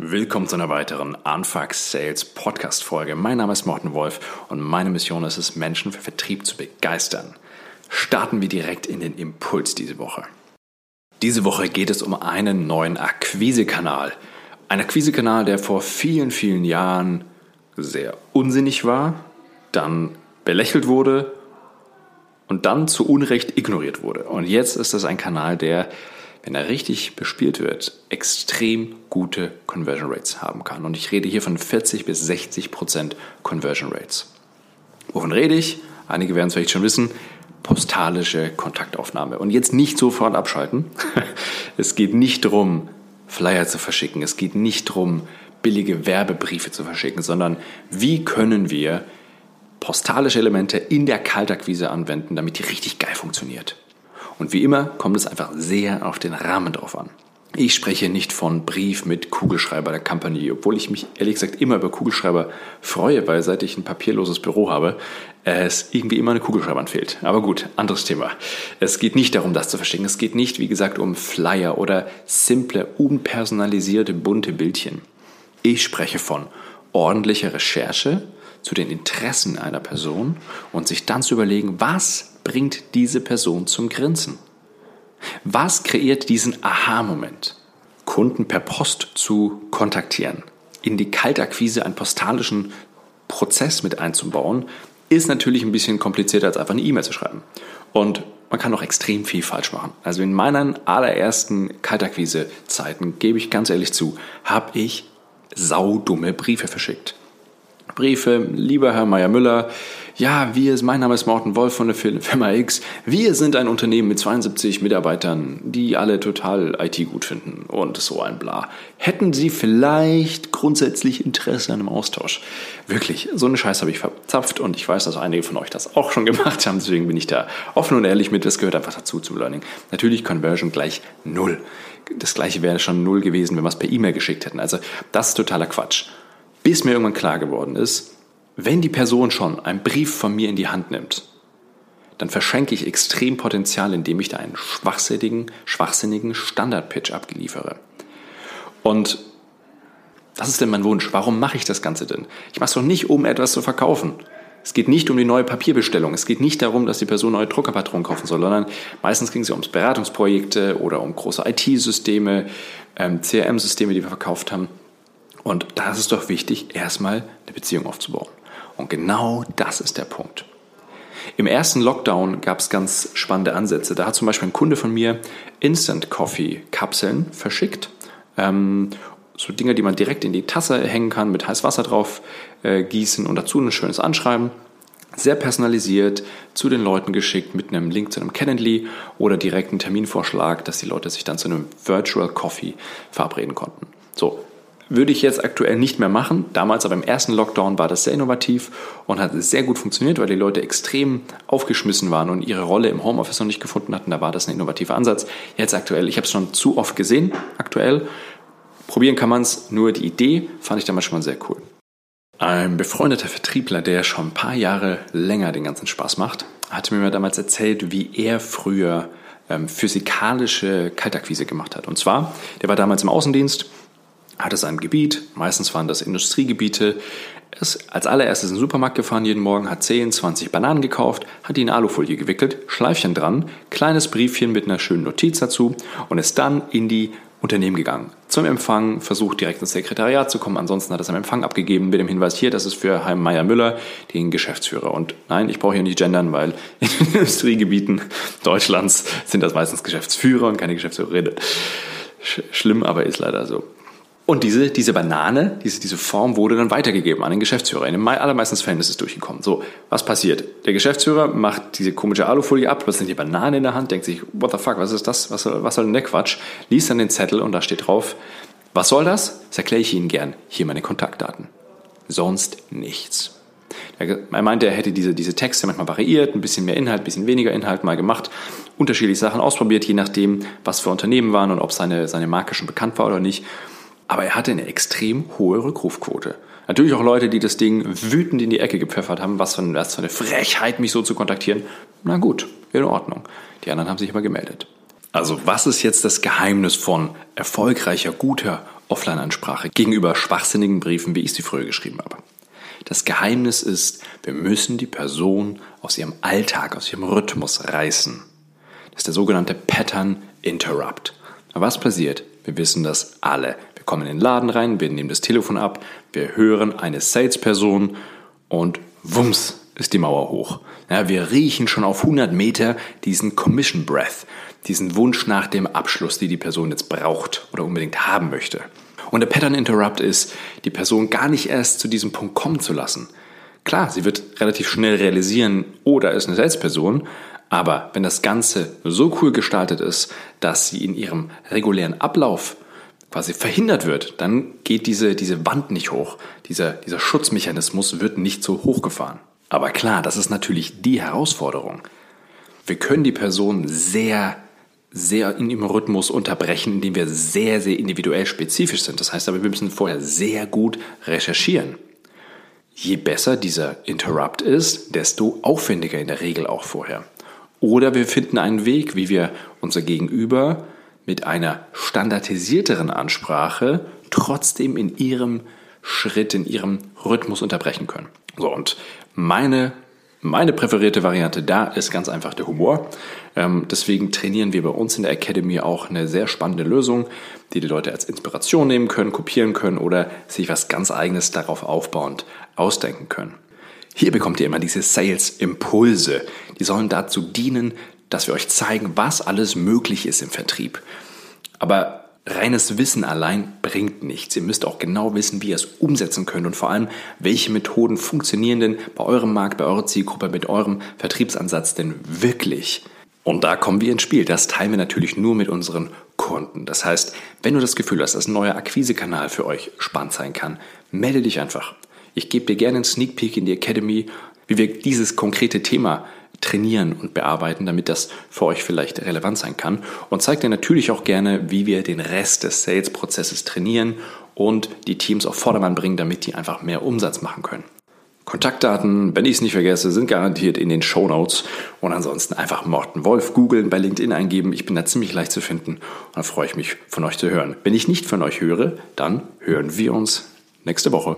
Willkommen zu einer weiteren Anfang Sales Podcast Folge. Mein Name ist Morten Wolf und meine Mission ist es, Menschen für Vertrieb zu begeistern. Starten wir direkt in den Impuls diese Woche. Diese Woche geht es um einen neuen Akquisekanal. Ein Akquisekanal, der vor vielen, vielen Jahren sehr unsinnig war, dann belächelt wurde und dann zu Unrecht ignoriert wurde. Und jetzt ist das ein Kanal, der wenn er richtig bespielt wird, extrem gute Conversion Rates haben kann. Und ich rede hier von 40 bis 60 Prozent Conversion Rates. Wovon rede ich? Einige werden es vielleicht schon wissen. Postalische Kontaktaufnahme. Und jetzt nicht sofort abschalten. Es geht nicht darum, Flyer zu verschicken. Es geht nicht darum, billige Werbebriefe zu verschicken, sondern wie können wir postalische Elemente in der Kaltakquise anwenden, damit die richtig geil funktioniert. Und wie immer kommt es einfach sehr auf den Rahmen drauf an. Ich spreche nicht von Brief mit Kugelschreiber der Company, obwohl ich mich ehrlich gesagt immer über Kugelschreiber freue, weil seit ich ein papierloses Büro habe, es irgendwie immer eine Kugelschreiber fehlt. Aber gut, anderes Thema. Es geht nicht darum, das zu verschicken. Es geht nicht, wie gesagt, um Flyer oder simple, unpersonalisierte, bunte Bildchen. Ich spreche von ordentlicher Recherche zu den Interessen einer Person und sich dann zu überlegen, was bringt diese Person zum Grinsen? Was kreiert diesen Aha-Moment? Kunden per Post zu kontaktieren, in die Kaltakquise einen postalischen Prozess mit einzubauen, ist natürlich ein bisschen komplizierter als einfach eine E-Mail zu schreiben. Und man kann auch extrem viel falsch machen. Also in meinen allerersten Kaltakquise-Zeiten, gebe ich ganz ehrlich zu, habe ich saudumme Briefe verschickt. Briefe, lieber Herr Meyer-Müller, ja, wir, mein Name ist Morten Wolf von der Firma X. Wir sind ein Unternehmen mit 72 Mitarbeitern, die alle total IT gut finden und so ein Bla. Hätten Sie vielleicht grundsätzlich Interesse an einem Austausch? Wirklich, so eine Scheiße habe ich verzapft und ich weiß, dass einige von euch das auch schon gemacht haben, deswegen bin ich da offen und ehrlich mit, das gehört einfach dazu zum Learning. Natürlich Conversion gleich null. Das gleiche wäre schon null gewesen, wenn wir es per E-Mail geschickt hätten. Also das ist totaler Quatsch. Bis mir irgendwann klar geworden ist, wenn die Person schon einen Brief von mir in die Hand nimmt, dann verschenke ich extrem Potenzial, indem ich da einen schwachsinnigen, schwachsinnigen Standard-Pitch abgeliefere. Und das ist denn mein Wunsch. Warum mache ich das Ganze denn? Ich mache es doch nicht, um etwas zu verkaufen. Es geht nicht um die neue Papierbestellung. Es geht nicht darum, dass die Person neue Druckerpatronen kaufen soll, sondern meistens ging es ums Beratungsprojekte oder um große IT-Systeme, ähm, CRM-Systeme, die wir verkauft haben. Und da ist es doch wichtig, erstmal eine Beziehung aufzubauen. Und genau das ist der Punkt. Im ersten Lockdown gab es ganz spannende Ansätze. Da hat zum Beispiel ein Kunde von mir Instant Coffee Kapseln verschickt. Ähm, so Dinge, die man direkt in die Tasse hängen kann, mit heißem Wasser drauf äh, gießen und dazu ein schönes Anschreiben. Sehr personalisiert zu den Leuten geschickt mit einem Link zu einem Calendly oder direkten Terminvorschlag, dass die Leute sich dann zu einem Virtual Coffee verabreden konnten. So, würde ich jetzt aktuell nicht mehr machen. Damals aber im ersten Lockdown war das sehr innovativ und hat sehr gut funktioniert, weil die Leute extrem aufgeschmissen waren und ihre Rolle im Homeoffice noch nicht gefunden hatten. Da war das ein innovativer Ansatz. Jetzt aktuell, ich habe es schon zu oft gesehen, aktuell. Probieren kann man es, nur die Idee fand ich damals schon mal sehr cool. Ein befreundeter Vertriebler, der schon ein paar Jahre länger den ganzen Spaß macht, hatte mir damals erzählt, wie er früher ähm, physikalische Kaltakquise gemacht hat. Und zwar, der war damals im Außendienst hatte sein Gebiet, meistens waren das Industriegebiete, ist als allererstes in den Supermarkt gefahren jeden Morgen, hat 10, 20 Bananen gekauft, hat die in Alufolie gewickelt, Schleifchen dran, kleines Briefchen mit einer schönen Notiz dazu und ist dann in die Unternehmen gegangen. Zum Empfang versucht direkt ins Sekretariat zu kommen, ansonsten hat er es am Empfang abgegeben mit dem Hinweis hier, das ist für Heim Meier Müller, den Geschäftsführer. Und nein, ich brauche hier nicht gendern, weil in den Industriegebieten Deutschlands sind das meistens Geschäftsführer und keine Geschäftsführerin. Schlimm, aber ist leider so. Und diese, diese Banane, diese, diese Form wurde dann weitergegeben an den Geschäftsführer. In den allermeisten Fällen ist es durchgekommen. So, was passiert? Der Geschäftsführer macht diese komische Alufolie ab, plötzlich die Banane in der Hand, denkt sich, what the fuck, was ist das? Was soll, was soll denn der Quatsch? Liest dann den Zettel und da steht drauf, was soll das? Das erkläre ich Ihnen gern. Hier meine Kontaktdaten. Sonst nichts. Er meinte, er hätte diese, diese Texte manchmal variiert, ein bisschen mehr Inhalt, ein bisschen weniger Inhalt mal gemacht, unterschiedliche Sachen ausprobiert, je nachdem, was für Unternehmen waren und ob seine, seine Marke schon bekannt war oder nicht. Aber er hatte eine extrem hohe Rückrufquote. Natürlich auch Leute, die das Ding wütend in die Ecke gepfeffert haben, was für, was für eine Frechheit, mich so zu kontaktieren. Na gut, in Ordnung. Die anderen haben sich aber gemeldet. Also was ist jetzt das Geheimnis von erfolgreicher, guter Offline-Ansprache gegenüber schwachsinnigen Briefen, wie ich sie früher geschrieben habe. Das Geheimnis ist, wir müssen die Person aus ihrem Alltag, aus ihrem Rhythmus reißen. Das ist der sogenannte Pattern Interrupt. Was passiert? Wir wissen das alle. Kommen in den Laden rein, wir nehmen das Telefon ab, wir hören eine Salesperson und wumms ist die Mauer hoch. Ja, wir riechen schon auf 100 Meter diesen Commission Breath, diesen Wunsch nach dem Abschluss, die die Person jetzt braucht oder unbedingt haben möchte. Und der Pattern Interrupt ist, die Person gar nicht erst zu diesem Punkt kommen zu lassen. Klar, sie wird relativ schnell realisieren, oh, da ist eine Selbstperson, aber wenn das Ganze so cool gestaltet ist, dass sie in ihrem regulären Ablauf quasi verhindert wird, dann geht diese, diese Wand nicht hoch. Dieser, dieser Schutzmechanismus wird nicht so hochgefahren. Aber klar, das ist natürlich die Herausforderung. Wir können die Person sehr sehr in ihrem Rhythmus unterbrechen, indem wir sehr, sehr individuell spezifisch sind. Das heißt aber, wir müssen vorher sehr gut recherchieren. Je besser dieser Interrupt ist, desto aufwendiger in der Regel auch vorher. Oder wir finden einen Weg, wie wir unser Gegenüber mit einer standardisierteren Ansprache trotzdem in ihrem Schritt, in ihrem Rhythmus unterbrechen können. So, und meine meine präferierte Variante da ist ganz einfach der Humor. Ähm, deswegen trainieren wir bei uns in der Academy auch eine sehr spannende Lösung, die die Leute als Inspiration nehmen können, kopieren können oder sich was ganz eigenes darauf aufbauend ausdenken können. Hier bekommt ihr immer diese Sales-Impulse. Die sollen dazu dienen, dass wir euch zeigen, was alles möglich ist im Vertrieb. Aber Reines Wissen allein bringt nichts. Ihr müsst auch genau wissen, wie ihr es umsetzen könnt und vor allem, welche Methoden funktionieren denn bei eurem Markt, bei eurer Zielgruppe, mit eurem Vertriebsansatz denn wirklich. Und da kommen wir ins Spiel. Das teilen wir natürlich nur mit unseren Kunden. Das heißt, wenn du das Gefühl hast, dass ein neuer Akquisekanal für euch spannend sein kann, melde dich einfach. Ich gebe dir gerne einen Sneak Peek in die Academy, wie wir dieses konkrete Thema trainieren und bearbeiten, damit das für euch vielleicht relevant sein kann. Und zeigt dir natürlich auch gerne, wie wir den Rest des Sales-Prozesses trainieren und die Teams auf Vordermann bringen, damit die einfach mehr Umsatz machen können. Kontaktdaten, wenn ich es nicht vergesse, sind garantiert in den Show Notes. Und ansonsten einfach Morten Wolf googeln, bei LinkedIn eingeben. Ich bin da ziemlich leicht zu finden. Und dann freue ich mich, von euch zu hören. Wenn ich nicht von euch höre, dann hören wir uns nächste Woche.